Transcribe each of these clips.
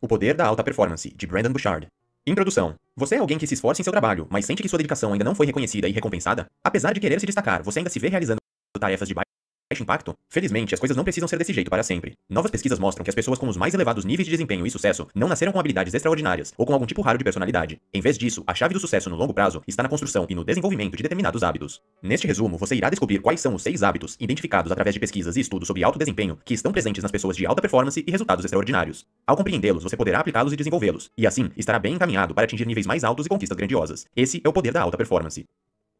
O Poder da Alta Performance, de Brandon Bouchard. Introdução. Você é alguém que se esforça em seu trabalho, mas sente que sua dedicação ainda não foi reconhecida e recompensada? Apesar de querer se destacar, você ainda se vê realizando tarefas de baixo impacto? Felizmente, as coisas não precisam ser desse jeito para sempre. Novas pesquisas mostram que as pessoas com os mais elevados níveis de desempenho e sucesso não nasceram com habilidades extraordinárias ou com algum tipo raro de personalidade. Em vez disso, a chave do sucesso no longo prazo está na construção e no desenvolvimento de determinados hábitos. Neste resumo, você irá descobrir quais são os seis hábitos identificados através de pesquisas e estudos sobre alto desempenho que estão presentes nas pessoas de alta performance e resultados extraordinários. Ao compreendê-los, você poderá aplicá-los e desenvolvê-los, e assim estará bem encaminhado para atingir níveis mais altos e conquistas grandiosas. Esse é o poder da alta performance.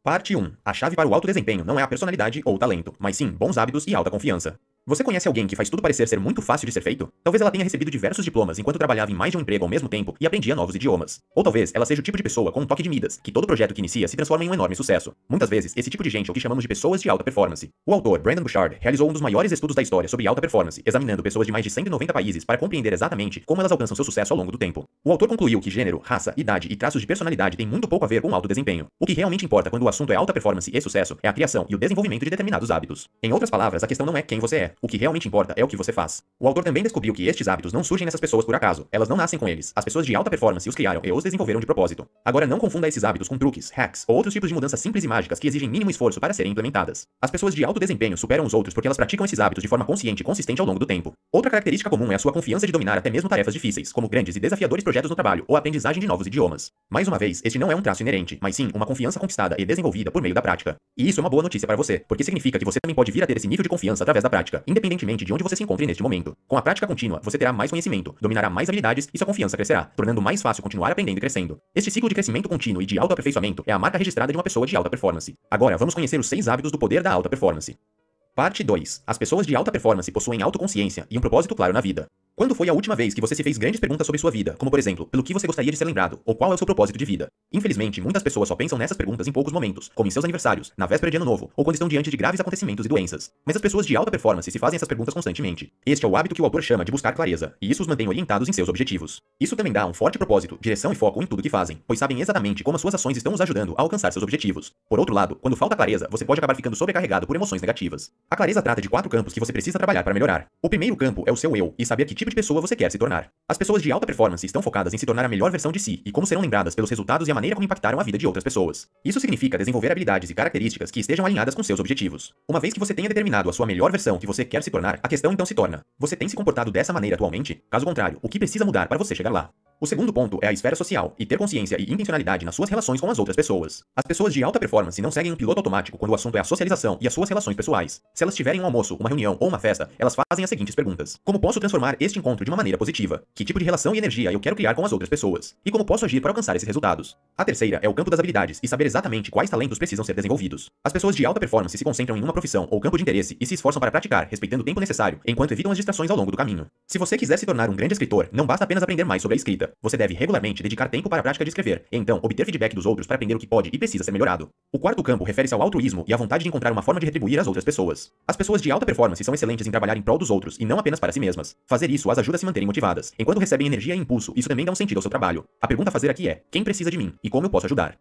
Parte 1. A chave para o alto desempenho não é a personalidade ou talento, mas sim bons hábitos e alta confiança. Você conhece alguém que faz tudo parecer ser muito fácil de ser feito? Talvez ela tenha recebido diversos diplomas enquanto trabalhava em mais de um emprego ao mesmo tempo e aprendia novos idiomas. Ou talvez ela seja o tipo de pessoa com um toque de Midas, que todo projeto que inicia se transforma em um enorme sucesso. Muitas vezes, esse tipo de gente é o que chamamos de pessoas de alta performance. O autor Brandon Bouchard realizou um dos maiores estudos da história sobre alta performance, examinando pessoas de mais de 190 países para compreender exatamente como elas alcançam seu sucesso ao longo do tempo. O autor concluiu que gênero, raça, idade e traços de personalidade têm muito pouco a ver com alto desempenho. O que realmente importa quando o assunto é alta performance e sucesso é a criação e o desenvolvimento de determinados hábitos. Em outras palavras, a questão não é quem você é. O que realmente importa é o que você faz. O autor também descobriu que estes hábitos não surgem nessas pessoas por acaso, elas não nascem com eles. As pessoas de alta performance os criaram e os desenvolveram de propósito. Agora não confunda esses hábitos com truques, hacks ou outros tipos de mudanças simples e mágicas que exigem mínimo esforço para serem implementadas. As pessoas de alto desempenho superam os outros porque elas praticam esses hábitos de forma consciente e consistente ao longo do tempo. Outra característica comum é a sua confiança de dominar até mesmo tarefas difíceis, como grandes e desafiadores projetos no trabalho ou a aprendizagem de novos idiomas. Mais uma vez, este não é um traço inerente, mas sim uma confiança conquistada e desenvolvida por meio da prática. E isso é uma boa notícia para você, porque significa que você também pode vir a ter esse nível de confiança através da prática, independentemente de onde você se encontre neste momento. Com a prática contínua, você terá mais conhecimento, dominará mais habilidades e sua confiança crescerá, tornando mais fácil continuar aprendendo e crescendo. Este ciclo de crescimento contínuo e de autoaperfeiçoamento é a marca registrada de uma pessoa de alta performance. Agora, vamos conhecer os seis hábitos do poder da alta performance. Parte 2. As pessoas de alta performance possuem autoconsciência e um propósito claro na vida. Quando foi a última vez que você se fez grandes perguntas sobre sua vida, como por exemplo, pelo que você gostaria de ser lembrado, ou qual é o seu propósito de vida? Infelizmente, muitas pessoas só pensam nessas perguntas em poucos momentos, como em seus aniversários, na véspera de ano novo, ou quando estão diante de graves acontecimentos e doenças. Mas as pessoas de alta performance se fazem essas perguntas constantemente. Este é o hábito que o autor chama de buscar clareza, e isso os mantém orientados em seus objetivos. Isso também dá um forte propósito, direção e foco em tudo que fazem, pois sabem exatamente como as suas ações estão os ajudando a alcançar seus objetivos. Por outro lado, quando falta clareza, você pode acabar ficando sobrecarregado por emoções negativas. A clareza trata de quatro campos que você precisa trabalhar para melhorar. O primeiro campo é o seu eu, e saber que tipo de pessoa você quer se tornar tornar. As pessoas de alta performance estão focadas em se tornar a melhor versão de si e como serão lembradas pelos resultados e a maneira como impactaram a vida de outras pessoas. Isso significa desenvolver habilidades e características que estejam alinhadas com seus objetivos. Uma vez que você tenha determinado a sua melhor versão que você quer se tornar, a questão então se torna: você tem se comportado dessa maneira atualmente? Caso contrário, o que precisa mudar para você chegar lá? O segundo ponto é a esfera social e ter consciência e intencionalidade nas suas relações com as outras pessoas. As pessoas de alta performance não seguem um piloto automático quando o assunto é a socialização e as suas relações pessoais. Se elas tiverem um almoço, uma reunião ou uma festa, elas fazem as seguintes perguntas: Como posso transformar este encontro de uma maneira positiva? Que tipo de relação e energia eu quero criar com as outras pessoas? E como posso agir para alcançar esses resultados? A terceira é o campo das habilidades e saber exatamente quais talentos precisam ser desenvolvidos. As pessoas de alta performance se concentram em uma profissão ou campo de interesse e se esforçam para praticar, respeitando o tempo necessário, enquanto evitam as distrações ao longo do caminho. Se você quiser se tornar um grande escritor, não basta apenas aprender mais sobre a escrita. Você deve regularmente dedicar tempo para a prática de escrever, e então obter feedback dos outros para aprender o que pode e precisa ser melhorado. O quarto campo refere-se ao altruísmo e à vontade de encontrar uma forma de retribuir às outras pessoas. As pessoas de alta performance são excelentes em trabalhar em prol dos outros e não apenas para si mesmas. Fazer isso as ajuda a se manterem motivadas. Enquanto recebem energia e impulso, isso também dá um sentido ao seu trabalho. A pergunta a fazer aqui é: quem precisa de mim e como eu posso ajudar?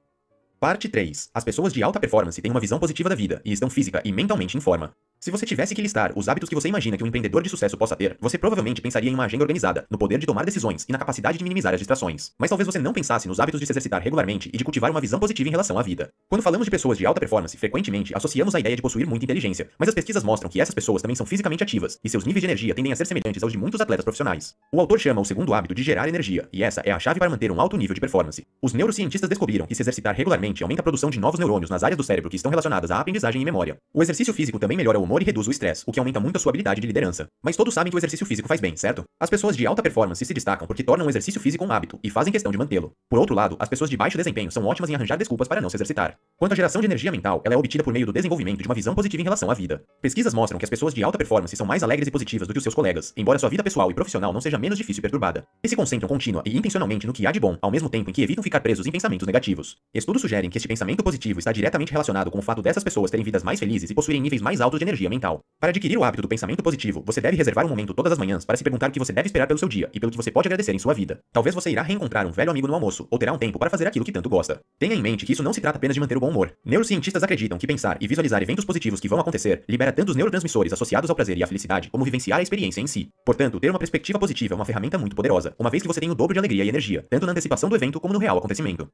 Parte 3. As pessoas de alta performance têm uma visão positiva da vida e estão física e mentalmente em forma. Se você tivesse que listar os hábitos que você imagina que um empreendedor de sucesso possa ter, você provavelmente pensaria em uma agenda organizada, no poder de tomar decisões e na capacidade de minimizar as distrações. Mas talvez você não pensasse nos hábitos de se exercitar regularmente e de cultivar uma visão positiva em relação à vida. Quando falamos de pessoas de alta performance, frequentemente associamos a ideia de possuir muita inteligência, mas as pesquisas mostram que essas pessoas também são fisicamente ativas e seus níveis de energia tendem a ser semelhantes aos de muitos atletas profissionais. O autor chama o segundo hábito de gerar energia, e essa é a chave para manter um alto nível de performance. Os neurocientistas descobriram que se exercitar regularmente aumenta a produção de novos neurônios nas áreas do cérebro que estão relacionadas à aprendizagem e memória. O exercício físico também melhora o humor e reduz o estresse o que aumenta muito a sua habilidade de liderança. Mas todos sabem que o exercício físico faz bem, certo? As pessoas de alta performance se destacam porque tornam o exercício físico um hábito e fazem questão de mantê-lo. Por outro lado, as pessoas de baixo desempenho são ótimas em arranjar desculpas para não se exercitar. Quanto à geração de energia mental, ela é obtida por meio do desenvolvimento de uma visão positiva em relação à vida. Pesquisas mostram que as pessoas de alta performance são mais alegres e positivas do que os seus colegas, embora sua vida pessoal e profissional não seja menos difícil e perturbada. E se concentram contínua e intencionalmente no que há de bom, ao mesmo tempo em que evitam ficar presos em pensamentos negativos. Estudos sugerem que este pensamento positivo está diretamente relacionado com o fato dessas pessoas terem vidas mais felizes e possuírem níveis mais altos de energia energia mental. Para adquirir o hábito do pensamento positivo, você deve reservar um momento todas as manhãs para se perguntar o que você deve esperar pelo seu dia e pelo que você pode agradecer em sua vida. Talvez você irá reencontrar um velho amigo no almoço ou terá um tempo para fazer aquilo que tanto gosta. Tenha em mente que isso não se trata apenas de manter o bom humor. Neurocientistas acreditam que pensar e visualizar eventos positivos que vão acontecer libera tanto os neurotransmissores associados ao prazer e à felicidade como vivenciar a experiência em si. Portanto, ter uma perspectiva positiva é uma ferramenta muito poderosa, uma vez que você tem o dobro de alegria e energia, tanto na antecipação do evento como no real acontecimento.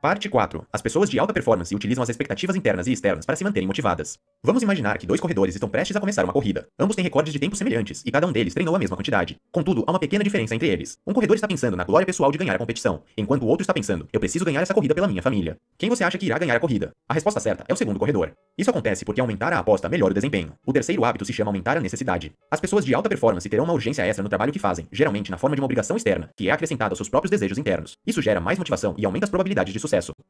Parte 4. As pessoas de alta performance utilizam as expectativas internas e externas para se manterem motivadas. Vamos imaginar que dois corredores estão prestes a começar uma corrida. Ambos têm recordes de tempo semelhantes e cada um deles treinou a mesma quantidade. Contudo, há uma pequena diferença entre eles. Um corredor está pensando na glória pessoal de ganhar a competição, enquanto o outro está pensando: eu preciso ganhar essa corrida pela minha família. Quem você acha que irá ganhar a corrida? A resposta certa é o segundo corredor. Isso acontece porque aumentar a aposta melhora o desempenho. O terceiro hábito se chama aumentar a necessidade. As pessoas de alta performance terão uma urgência extra no trabalho que fazem, geralmente na forma de uma obrigação externa, que é acrescentada aos seus próprios desejos internos. Isso gera mais motivação e aumenta as probabilidades de sucesso.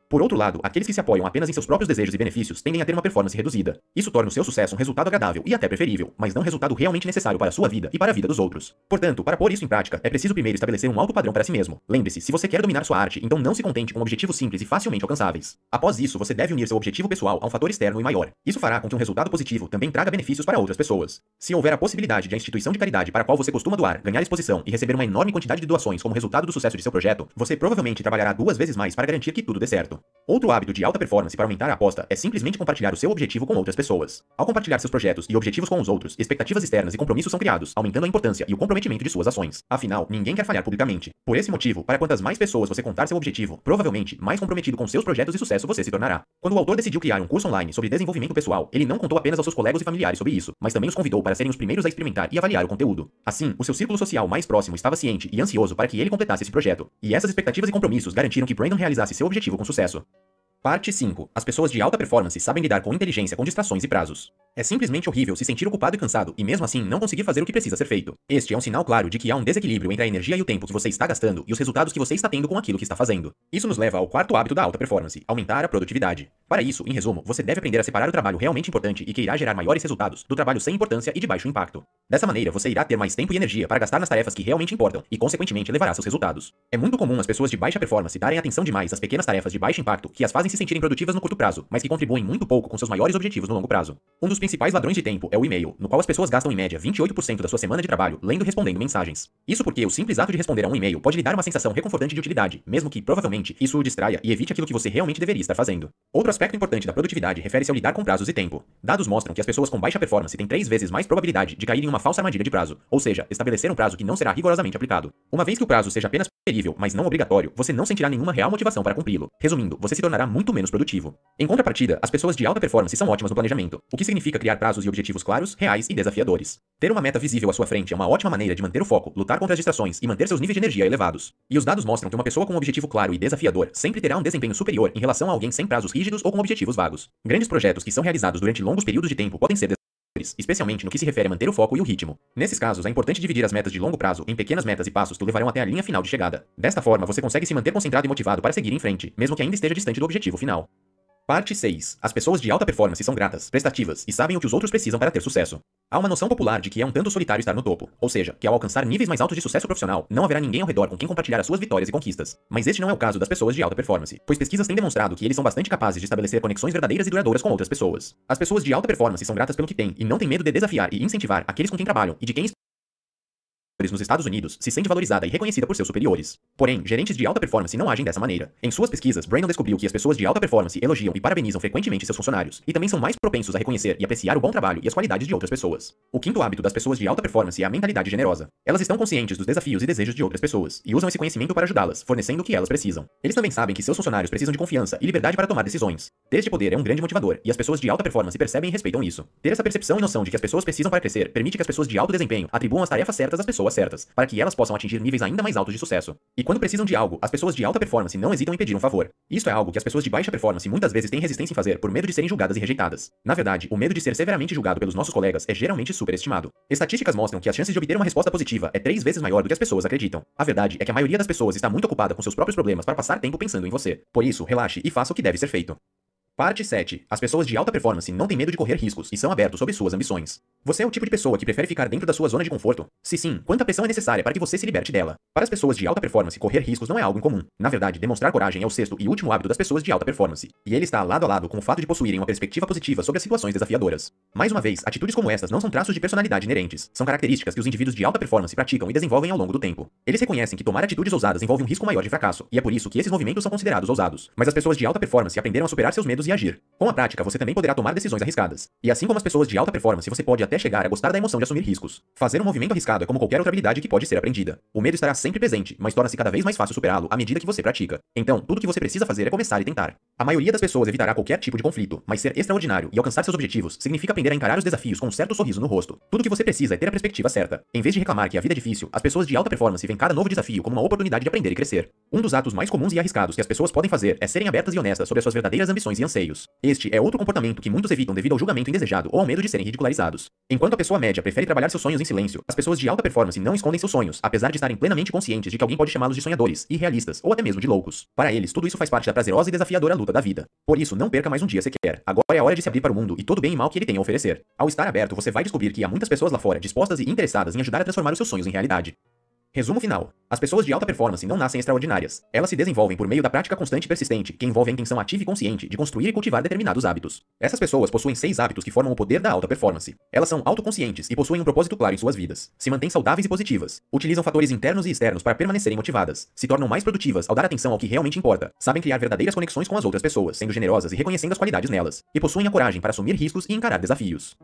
Por outro lado, aqueles que se apoiam apenas em seus próprios desejos e benefícios tendem a ter uma performance reduzida. Isso torna o seu sucesso um resultado agradável e até preferível, mas não um resultado realmente necessário para a sua vida e para a vida dos outros. Portanto, para pôr isso em prática, é preciso primeiro estabelecer um alto padrão para si mesmo. Lembre-se, se você quer dominar sua arte, então não se contente com objetivos simples e facilmente alcançáveis. Após isso, você deve unir seu objetivo pessoal a um fator externo e maior. Isso fará com que um resultado positivo também traga benefícios para outras pessoas. Se houver a possibilidade de a instituição de caridade para a qual você costuma doar ganhar exposição e receber uma enorme quantidade de doações como resultado do sucesso de seu projeto, você provavelmente trabalhará duas vezes mais para garantir que tudo dê certo. Outro hábito de alta performance para aumentar a aposta é simplesmente compartilhar o seu objetivo com outras pessoas. Ao compartilhar seus projetos e objetivos com os outros, expectativas externas e compromissos são criados, aumentando a importância e o comprometimento de suas ações. Afinal, ninguém quer falhar publicamente. Por esse motivo, para quantas mais pessoas você contar seu objetivo, provavelmente mais comprometido com seus projetos e sucesso você se tornará. Quando o autor decidiu criar um curso online sobre desenvolvimento pessoal, ele não contou apenas aos seus colegas e familiares sobre isso, mas também os convidou para serem os primeiros a experimentar e avaliar o conteúdo. Assim, o seu círculo social mais próximo estava ciente e ansioso para que ele completasse esse projeto, e essas expectativas e compromissos garantiram que Brandon realizasse seu objetivo com sucesso. Parte 5. As pessoas de alta performance sabem lidar com inteligência com distrações e prazos. É simplesmente horrível se sentir ocupado e cansado e mesmo assim não conseguir fazer o que precisa ser feito. Este é um sinal claro de que há um desequilíbrio entre a energia e o tempo que você está gastando e os resultados que você está tendo com aquilo que está fazendo. Isso nos leva ao quarto hábito da alta performance, aumentar a produtividade. Para isso, em resumo, você deve aprender a separar o trabalho realmente importante e que irá gerar maiores resultados do trabalho sem importância e de baixo impacto. Dessa maneira, você irá ter mais tempo e energia para gastar nas tarefas que realmente importam e, consequentemente, levará seus resultados. É muito comum as pessoas de baixa performance darem atenção demais às pequenas tarefas de baixo impacto que as fazem se sentirem produtivas no curto prazo, mas que contribuem muito pouco com seus maiores objetivos no longo prazo. Um dos principais ladrões de tempo é o e-mail, no qual as pessoas gastam em média 28% da sua semana de trabalho lendo e respondendo mensagens. Isso porque o simples ato de responder a um e-mail pode lhe dar uma sensação reconfortante de utilidade, mesmo que, provavelmente, isso o distraia e evite aquilo que você realmente deveria estar fazendo. Outro aspecto importante da produtividade refere-se ao lidar com prazos e tempo. Dados mostram que as pessoas com baixa performance têm três vezes mais probabilidade de cair em uma falsa armadilha de prazo, ou seja, estabelecer um prazo que não será rigorosamente aplicado. Uma vez que o prazo seja apenas preferível, mas não obrigatório, você não sentirá nenhuma real motivação para cumpri-lo. Resumindo, você se tornará muito menos produtivo. Em contrapartida, as pessoas de alta performance são ótimas no planejamento, o que significa criar prazos e objetivos claros, reais e desafiadores. Ter uma meta visível à sua frente é uma ótima maneira de manter o foco, lutar contra as distrações e manter seus níveis de energia elevados. E os dados mostram que uma pessoa com um objetivo claro e desafiador sempre terá um desempenho superior em relação a alguém sem prazos rígidos ou com objetivos vagos. Grandes projetos que são realizados durante longos períodos de tempo podem ser especialmente no que se refere a manter o foco e o ritmo. Nesses casos, é importante dividir as metas de longo prazo em pequenas metas e passos que o levarão até a linha final de chegada. Desta forma, você consegue se manter concentrado e motivado para seguir em frente, mesmo que ainda esteja distante do objetivo final. Parte 6. As pessoas de alta performance são gratas, prestativas e sabem o que os outros precisam para ter sucesso. Há uma noção popular de que é um tanto solitário estar no topo, ou seja, que ao alcançar níveis mais altos de sucesso profissional, não haverá ninguém ao redor com quem compartilhar as suas vitórias e conquistas. Mas este não é o caso das pessoas de alta performance, pois pesquisas têm demonstrado que eles são bastante capazes de estabelecer conexões verdadeiras e duradouras com outras pessoas. As pessoas de alta performance são gratas pelo que têm e não têm medo de desafiar e incentivar aqueles com quem trabalham e de quem nos Estados Unidos se sente valorizada e reconhecida por seus superiores. Porém, gerentes de alta performance não agem dessa maneira. Em suas pesquisas, Brandon descobriu que as pessoas de alta performance elogiam e parabenizam frequentemente seus funcionários, e também são mais propensos a reconhecer e apreciar o bom trabalho e as qualidades de outras pessoas. O quinto hábito das pessoas de alta performance é a mentalidade generosa. Elas estão conscientes dos desafios e desejos de outras pessoas, e usam esse conhecimento para ajudá-las, fornecendo o que elas precisam. Eles também sabem que seus funcionários precisam de confiança e liberdade para tomar decisões. Ter este poder é um grande motivador, e as pessoas de alta performance percebem e respeitam isso. Ter essa percepção e noção de que as pessoas precisam para crescer permite que as pessoas de alto desempenho atribuam as tarefas certas às pessoas certas, para que elas possam atingir níveis ainda mais altos de sucesso. E quando precisam de algo, as pessoas de alta performance não hesitam em pedir um favor. Isto é algo que as pessoas de baixa performance muitas vezes têm resistência em fazer por medo de serem julgadas e rejeitadas. Na verdade, o medo de ser severamente julgado pelos nossos colegas é geralmente superestimado. Estatísticas mostram que as chances de obter uma resposta positiva é três vezes maior do que as pessoas acreditam. A verdade é que a maioria das pessoas está muito ocupada com seus próprios problemas para passar tempo pensando em você. Por isso, relaxe e faça o que deve ser feito. Parte 7. As pessoas de alta performance não têm medo de correr riscos e são abertos sobre suas ambições. Você é o tipo de pessoa que prefere ficar dentro da sua zona de conforto? Se sim, quanta pressão é necessária para que você se liberte dela? Para as pessoas de alta performance, correr riscos não é algo incomum. Na verdade, demonstrar coragem é o sexto e último hábito das pessoas de alta performance. E ele está lado a lado com o fato de possuírem uma perspectiva positiva sobre as situações desafiadoras. Mais uma vez, atitudes como estas não são traços de personalidade inerentes, são características que os indivíduos de alta performance praticam e desenvolvem ao longo do tempo. Eles reconhecem que tomar atitudes ousadas envolve um risco maior de fracasso, e é por isso que esses movimentos são considerados ousados. Mas as pessoas de alta performance aprenderam a superar seus medos e agir. Com a prática, você também poderá tomar decisões arriscadas. E assim como as pessoas de alta performance, você pode até chegar a gostar da emoção de assumir riscos. Fazer um movimento arriscado é como qualquer outra habilidade que pode ser aprendida. O medo estará sempre presente, mas torna-se cada vez mais fácil superá-lo à medida que você pratica. Então, tudo que você precisa fazer é começar e tentar. A maioria das pessoas evitará qualquer tipo de conflito, mas ser extraordinário e alcançar seus objetivos significa aprender a encarar os desafios com um certo sorriso no rosto. Tudo que você precisa é ter a perspectiva certa. Em vez de reclamar que a vida é difícil, as pessoas de alta performance veem cada novo desafio como uma oportunidade de aprender e crescer. Um dos atos mais comuns e arriscados que as pessoas podem fazer é serem abertas e honestas sobre as suas verdadeiras ambições e Este é outro comportamento que muitos evitam devido ao julgamento indesejado ou ao medo de serem ridicularizados. Enquanto a pessoa média prefere trabalhar seus sonhos em silêncio, as pessoas de alta performance não escondem seus sonhos, apesar de estarem plenamente conscientes de que alguém pode chamá-los de sonhadores, irrealistas ou até mesmo de loucos. Para eles, tudo isso faz parte da prazerosa e desafiadora luta da vida. Por isso, não perca mais um dia sequer. Agora é a hora de se abrir para o mundo e todo bem e mal que ele tem a oferecer. Ao estar aberto, você vai descobrir que há muitas pessoas lá fora dispostas e interessadas em ajudar a transformar os seus sonhos em realidade. Resumo final. As pessoas de alta performance não nascem extraordinárias. Elas se desenvolvem por meio da prática constante e persistente, que envolve a intenção ativa e consciente de construir e cultivar determinados hábitos. Essas pessoas possuem seis hábitos que formam o poder da alta performance. Elas são autoconscientes e possuem um propósito claro em suas vidas. Se mantêm saudáveis e positivas. Utilizam fatores internos e externos para permanecerem motivadas. Se tornam mais produtivas ao dar atenção ao que realmente importa. Sabem criar verdadeiras conexões com as outras pessoas, sendo generosas e reconhecendo as qualidades nelas. E possuem a coragem para assumir riscos e encarar desafios.